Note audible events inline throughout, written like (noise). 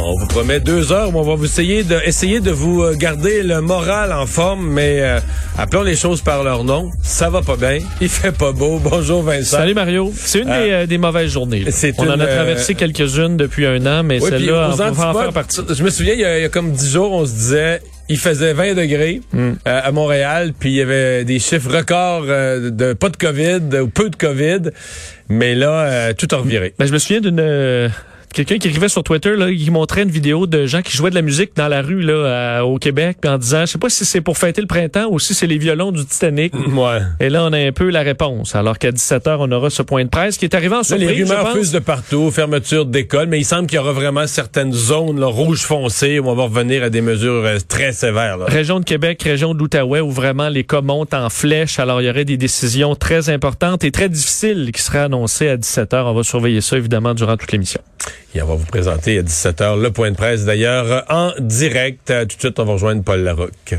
On vous promet deux heures, mais on va vous essayer de, essayer de vous euh, garder le moral en forme, mais euh, appelons les choses par leur nom. Ça va pas bien, (laughs) il fait pas beau. Bonjour Vincent. Salut Mario. C'est une Euh, des, euh, des mauvaises journées. On en a euh, traversé quelques-unes depuis un an, mais Oui, celle-là, on va en faire partie. Je me souviens, il y, a, il y a comme dix jours, on se disait, il faisait 20 degrés Hmm. euh, à Montréal, puis il y avait des chiffres records euh, de pas de COVID ou peu de COVID, mais là, euh, tout a reviré. Ben, je me souviens d'une euh, quelqu'un qui écrivait sur Twitter là, qui montrait une vidéo de gens qui jouaient de la musique dans la rue là à- au Québec en disant je sais pas si c'est pour fêter le printemps ou si c'est les violons du Titanic. (laughs) Ouais. Et là on a un peu la réponse alors qu'à 17h on aura ce point de presse qui est arrivé en Là, surprise les je rumeurs fusent de partout, fermeture d'écoles, mais il semble qu'il y aura vraiment certaines zones là, rouges foncées où on va revenir à des mesures euh, très sévères. là. Région de Québec, région de l'Outaouais, où vraiment les cas montent en flèche. Alors, il y aurait des décisions très importantes et très difficiles qui seraient annoncées à 17 h. On va surveiller ça, évidemment, durant toute l'émission. On va vous présenter à 17h le point de presse d'ailleurs en direct. Tout de suite, on va rejoindre Paul Larocque.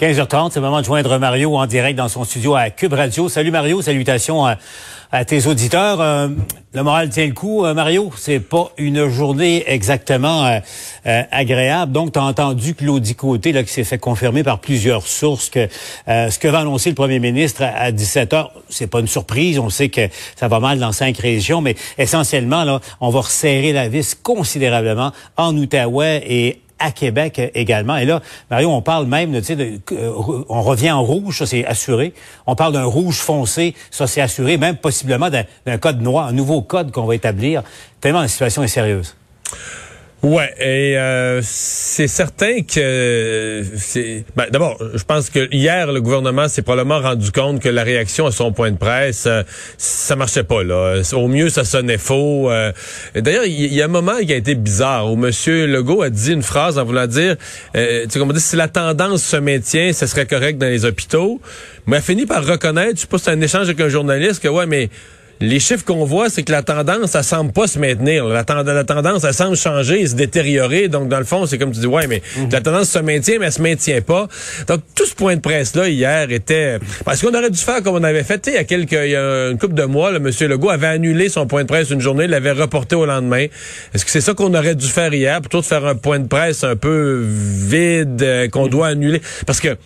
15h30, c'est le moment de joindre Mario en direct dans son studio à Cube Radio. Salut Mario, salutations à, tes auditeurs. Euh, le moral tient le coup, euh, Mario. C'est pas une journée exactement euh, euh, agréable. Donc, tu as entendu Claudie Côté, là, qui s'est fait confirmer par plusieurs sources que ce que va annoncer le premier ministre à, à 17h, c'est pas une surprise. On sait que ça va mal dans cinq régions, mais essentiellement, là, on va resserrer la vis considérablement en Outaouais et à Québec également. Et là, Mario, on parle même, tu sais, euh, on revient en rouge, ça c'est assuré. On parle d'un rouge foncé, ça c'est assuré, même possiblement d'un code noir, un nouveau code qu'on va établir. Tellement la situation est sérieuse. Ouais, et euh, c'est certain que c'est. Ben, D'abord, je pense que hier le gouvernement s'est probablement rendu compte que la réaction à son point de presse, euh, ça marchait pas là. Au mieux, ça sonnait faux. euh. D'ailleurs, il y, a un moment qui a été bizarre où Monsieur Legault a dit une phrase en voulant dire, euh, tu sais, comme on dit, si la tendance se maintient, ce serait correct dans les hôpitaux. Mais a fini par reconnaître, je sais pas, c'est un échange avec un journaliste, que ouais, mais les chiffres qu'on voit, c'est que la tendance, ça semble pas se maintenir. La, tend- la tendance, ça semble changer et se détériorer. Donc, dans le fond, c'est comme tu dis, ouais, mais la tendance se maintient, mais elle se maintient pas. Donc, tout ce point de presse-là, hier, était... Parce qu'on aurait dû faire comme on avait fait, il y a quelques... Il y a une couple de mois, le M. Legault avait annulé son point de presse une journée, l'avait reporté au lendemain. Est-ce que c'est ça qu'on aurait dû faire hier, plutôt de faire un point de presse un peu vide, euh, qu'on doit annuler? Parce que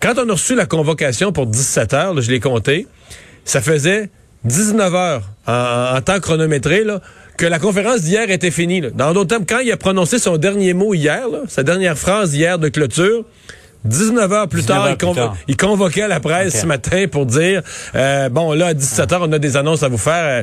quand on a reçu la convocation pour 17 heures, là, je l'ai compté, ça faisait 19 heures en, temps chronométré, là, que la conférence d'hier était finie. là. Dans d'autres termes, quand il a prononcé son dernier mot hier, sa dernière phrase hier de clôture, 19 heures plus 19 tard, heures il, plus convo- tard. il convoquait la presse ce matin pour dire euh, bon là à 17 heures on a des annonces à vous faire. Euh,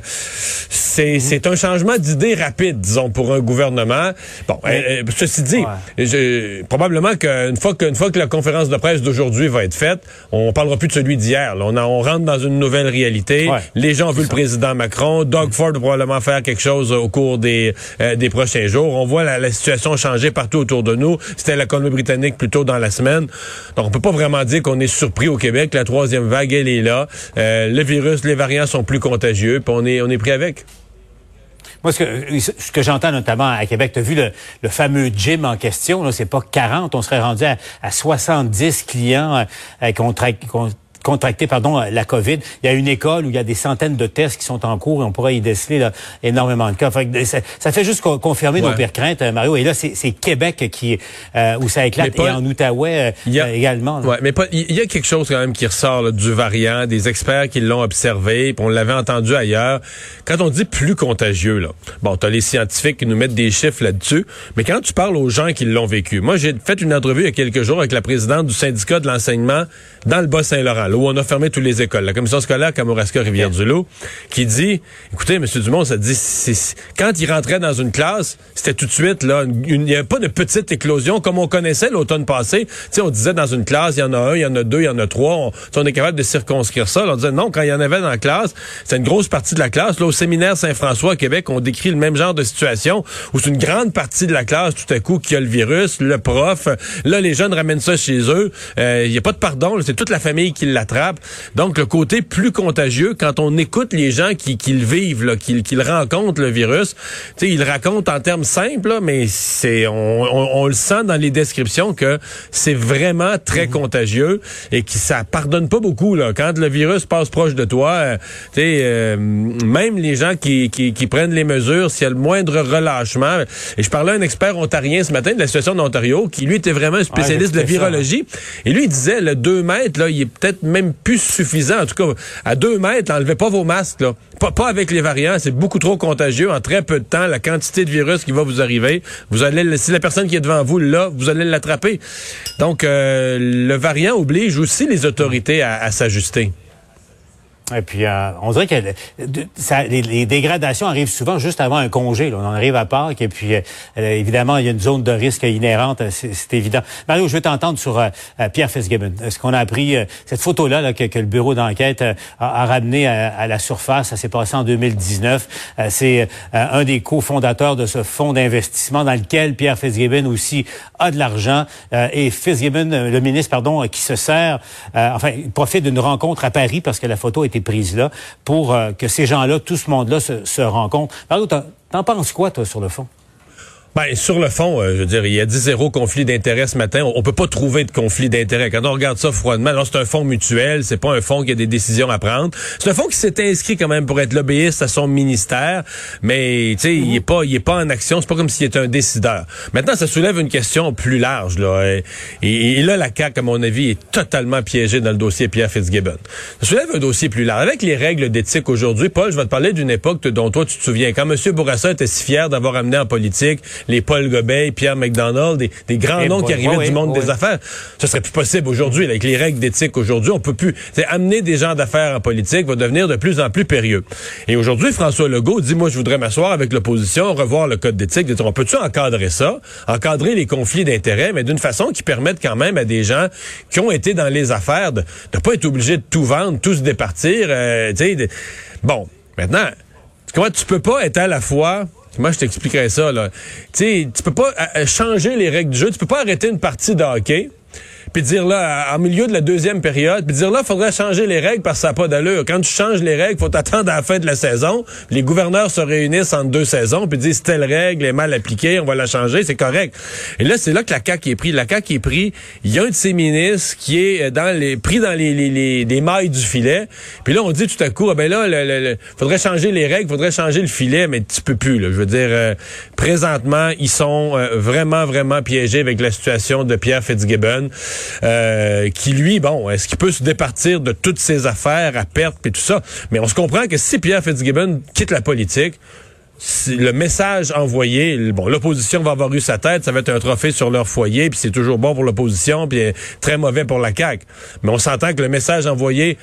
C'est c'est un changement d'idée rapide disons pour un gouvernement. Bon, euh, euh, ceci dit, je- probablement qu'une fois que une fois que la conférence de presse d'aujourd'hui va être faite, on parlera plus de celui d'hier. On, on rentre dans une nouvelle réalité. Ouais. Les gens ont vu le président Macron. Doug Ford va probablement faire quelque chose au cours des, euh, des prochains jours. On voit la, la situation changer partout autour de nous. C'était la Colombie-Britannique plus tôt dans la semaine. Donc, on peut pas vraiment dire qu'on est surpris au Québec. La troisième vague, elle est là. Euh, le virus, les variants sont plus contagieux, puis on est, on pris avec. Moi, ce que, j'entends notamment à Québec, tu as vu le, fameux gym en question, là, c'est pas 40, on serait rendu à, à 70 clients euh, con- contractés pardon, euh, la COVID. Il y a une école où il y a des centaines de tests qui sont en cours et on pourrait y déceler là, énormément de cas. Fait que ça, ça fait juste co- confirmer Ouais. nos pires craintes, euh, Mario. Et là, c'est Québec qui euh, où ça éclate Paul, et en Outaouais euh, a- également. là. Ouais, mais pas- il y a quelque chose quand même qui ressort là, du variant, des experts qui l'ont observé, puis on l'avait entendu ailleurs. Quand on dit plus contagieux, là, bon, t'as les scientifiques qui nous mettent des chiffres là-dessus, mais quand tu parles aux gens qui l'ont vécu, moi j'ai fait une entrevue il y a quelques jours avec la présidente du syndicat de l'enseignement dans le Bas-Saint-Laurent, où on a fermé toutes les écoles, la commission scolaire Kamouraska Rivière-du-Loup, qui dit, écoutez, M. Dumont, ça dit, quand il rentrait dans une classe, c'était tout de suite, là, il n'y avait pas de petite éclosion comme on connaissait l'automne passé. Tu on disait dans une classe, il y en a un, il y en a deux, il y en a trois. On, on est capable de circonscrire ça. on disait non, quand il y en avait dans la classe, c'est une grosse partie de la classe. Là, au séminaire Saint-François à Québec, on décrit le même genre de situation où c'est une grande partie de la classe tout à coup qui a le virus, le prof. Là, les jeunes ramènent ça chez eux. Euh, il n'y a pas de pardon. C'est toute la famille qui l'attrape. Donc, le côté plus contagieux, quand on écoute les gens qui, qui le vivent, là, qui, qui le rencontrent, le virus, tu sais, ils le racontent en termes simples, là, mais c'est on, on, le sent dans les descriptions que c'est vraiment très mhm. contagieux et que ça pardonne pas beaucoup. Là. Quand le virus passe proche de toi, euh, tu sais, euh, même les gens qui, qui, qui prennent les mesures, s'il y a le moindre relâchement, et je parlais à un expert ontarien ce matin de la situation d'Ontario, qui lui était vraiment un spécialiste de la virologie, et lui il disait le 2 mètres, là, il est peut-être même plus suffisant. En tout cas, à 2 mètres, enlevez pas vos masques. Là. Pas, pas avec les variants, c'est beaucoup trop contagieux. En très peu de temps, la quantité de virus qui va vous arriver, vous allez, si la personne qui est devant vous, là, vous allez l'attraper. Donc, euh, le variant oblige aussi les autorités à s'ajuster. Et puis, euh, on dirait que ça, les, dégradations arrivent souvent juste avant un congé. Là. On en arrive à Pâques et puis, euh, évidemment, il y a une zone de risque inhérente, c'est évident. Mario, je veux t'entendre sur euh, Pierre Fitzgibbon. Est-ce qu'on a appris cette photo-là là, que, le bureau d'enquête a, a, ramené à, la surface? Ça s'est passé en 2019. c'est un des cofondateurs de ce fonds d'investissement dans lequel Pierre Fitzgibbon aussi a de l'argent. et Fitzgibbon, le ministre, pardon, qui se sert, enfin, il profite d'une rencontre à Paris parce que la photo est prise là pour euh, que ces gens-là, tout ce monde-là se, se rencontre. Mario, t'en penses quoi, toi, sur le fond? Ben, sur le fond, euh, je veux dire, il y a dit zéro conflit d'intérêt ce matin. On, peut pas trouver de conflit d'intérêt. Quand on regarde ça froidement, c'est un fonds mutuel, c'est pas un fonds qui a des décisions à prendre. C'est un fonds qui s'est inscrit quand même pour être lobbyiste à son ministère, mais tu sais, il est pas, il est pas en action. C'est pas comme s'il était un décideur. Maintenant, ça soulève une question plus large là. Et, là, la CAQ, à mon avis, est totalement piégée dans le dossier Pierre Fitzgibbon. Ça soulève un dossier plus large. Avec les règles d'éthique aujourd'hui, Paul, je vais te parler d'une époque dont toi tu te souviens. Quand M. Bourassa était si fier d'avoir amené en politique les Paul Gobeil, Pierre McDonald, des, grands eh noms qui arrivaient du monde des affaires. Ce serait plus possible aujourd'hui, avec les règles d'éthique aujourd'hui. On peut plus. Amener des gens d'affaires en politique va devenir de plus en plus périlleux. Et aujourd'hui, François Legault dit, moi, je voudrais m'asseoir avec l'opposition, revoir le code d'éthique. On peut-tu encadrer ça? Encadrer les conflits d'intérêts, mais d'une façon qui permette quand même à des gens qui ont été dans les affaires de ne pas être obligés de tout vendre, tout se départir. Euh, bon, maintenant, comment tu peux pas être à la fois moi, je t'expliquerai ça, là? Tu sais, tu peux pas euh, euh, changer les règles du jeu. Tu peux pas arrêter une partie de hockey puis dire là, en milieu de la deuxième période, puis dire là, faudrait changer les règles parce que ça n'a pas d'allure. Quand tu changes les règles, faut t'attendre à la fin de la saison. Les gouverneurs se réunissent en deux saisons, puis disent telle règle est mal appliquée, on va la changer, c'est correct. Et là, c'est là que la CAQ est pris. La CAQ est pris. Il y a un de ses ministres qui est dans les pris dans les, les, les, mailles du filet. Puis là, on dit tout à coup, ah ben là, il faudrait changer les règles, faudrait changer le filet, mais tu peux plus. Là. Je veux dire, euh, présentement, ils sont euh, vraiment, vraiment piégés avec la situation de Pierre Fitzgibbon. Euh, qui lui, bon, est-ce qu'il peut se départir de toutes ses affaires à perte et tout ça? Mais on se comprend que si Pierre Fitzgibbon quitte la politique, le message envoyé, bon, l'opposition va avoir eu sa tête, ça va être un trophée sur leur foyer, puis c'est toujours bon pour l'opposition, puis très mauvais pour la CAQ. Mais on s'entend que le message envoyé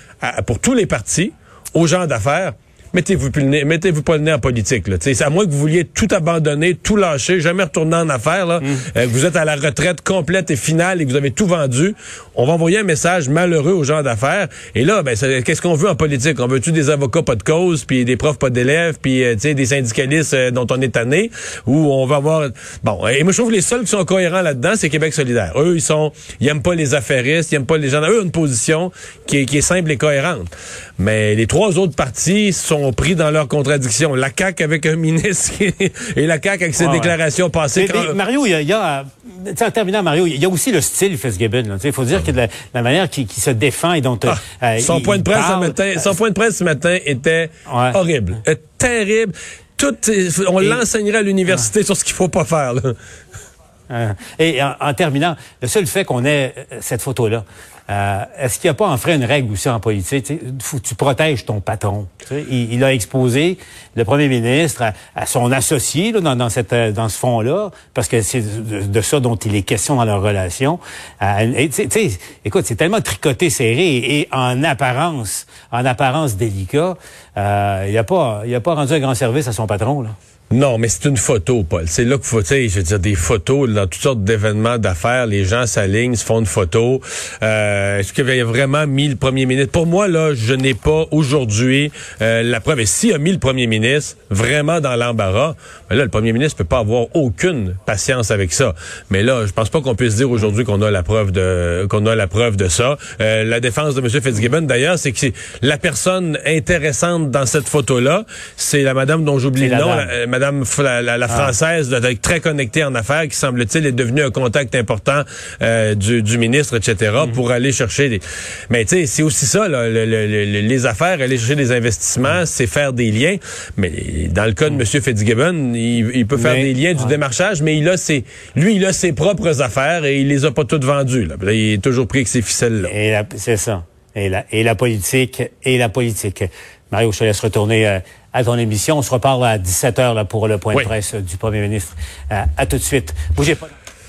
pour tous les partis, aux gens d'affaires, mettez-vous mettez-vous pas le nez en politique. Là. C'est à moins que vous vouliez tout abandonner, tout lâcher, jamais retourner en affaires. Là. Mm. Euh, vous êtes à la retraite complète et finale et que vous avez tout vendu. On va envoyer un message malheureux aux gens d'affaires. Et là, ben, qu'est-ce qu'on veut en politique? On veut-tu des avocats pas de cause, puis des profs pas d'élèves, puis euh, des syndicalistes euh, dont on est tanné, ou on va avoir... Bon, et moi je trouve que les seuls qui sont cohérents là-dedans, c'est Québec solidaire. Eux, ils sont, ils aiment pas les affairistes, ils aiment pas les gens. Eux, ont une position qui est, qui est simple et cohérente. Mais les trois autres partis sont pris dans leurs contradictions. La CAQ avec un ministre et la CAQ avec ses déclarations passées. Mario, il y a, en terminant, Mario, il y a aussi le style Fitzgibbon. Il faut dire que la, la manière qu'il se défend et dont ah, euh, son point de presse ce matin, son point de presse ce matin était horrible, terrible. Tout, on l'enseignerait à l'université sur ce qu'il faut pas faire. Là. Euh, et en, terminant, le seul fait qu'on ait euh, cette photo-là, euh, est-ce qu'il n'y a pas en fait une règle aussi en politique? Faut, tu protèges ton patron. Il, il, a exposé le premier ministre à, son associé là, dans, dans, cette, dans ce fond-là, parce que c'est de, ça dont il est question dans leur relation. et, écoute, c'est tellement tricoté, serré, et, en apparence, en apparence délicat, euh, il n'a pas, pas rendu un grand service à son patron. Là. Non, mais c'est une photo, Paul. C'est là qu'il faut, tu sais, je veux dire, des photos dans toutes sortes d'événements d'affaires. Les gens s'alignent, se font une photo. Euh, Est-ce qu'il a vraiment mis le premier ministre? Pour moi, là, je n'ai pas aujourd'hui euh, la preuve. Et s'il a mis le premier ministre vraiment dans l'embarras, ben là, le premier ministre peut pas avoir aucune patience avec ça. Mais là, je pense pas qu'on puisse dire aujourd'hui qu'on a la preuve de qu'on a la preuve de ça. Euh, la défense de M. Fitzgibbon, d'ailleurs, c'est que la personne intéressante dans cette photo-là, c'est la madame dont j'oublie le nom, Madame la, la, ah. française, très connectée en affaires, qui semble-t-il est devenue un contact important euh, du, du, ministre, etc., mm. pour aller chercher des. Mais tu sais, c'est aussi ça, là, les affaires, aller chercher des investissements, c'est faire des liens. Mais dans le cas de M. Fitzgibbon, il, peut faire des liens du démarchage, mais il a ses, lui, il a ses propres affaires et il les a pas toutes vendues. Là. il est toujours pris avec ses ficelles-là. Et c'est ça. Et la, et la politique, et la politique. Mario, je te laisse retourner euh, à ton émission. On se reparle à 17h là, pour le point de presse du premier ministre. Euh, à tout de suite. Bougez pas.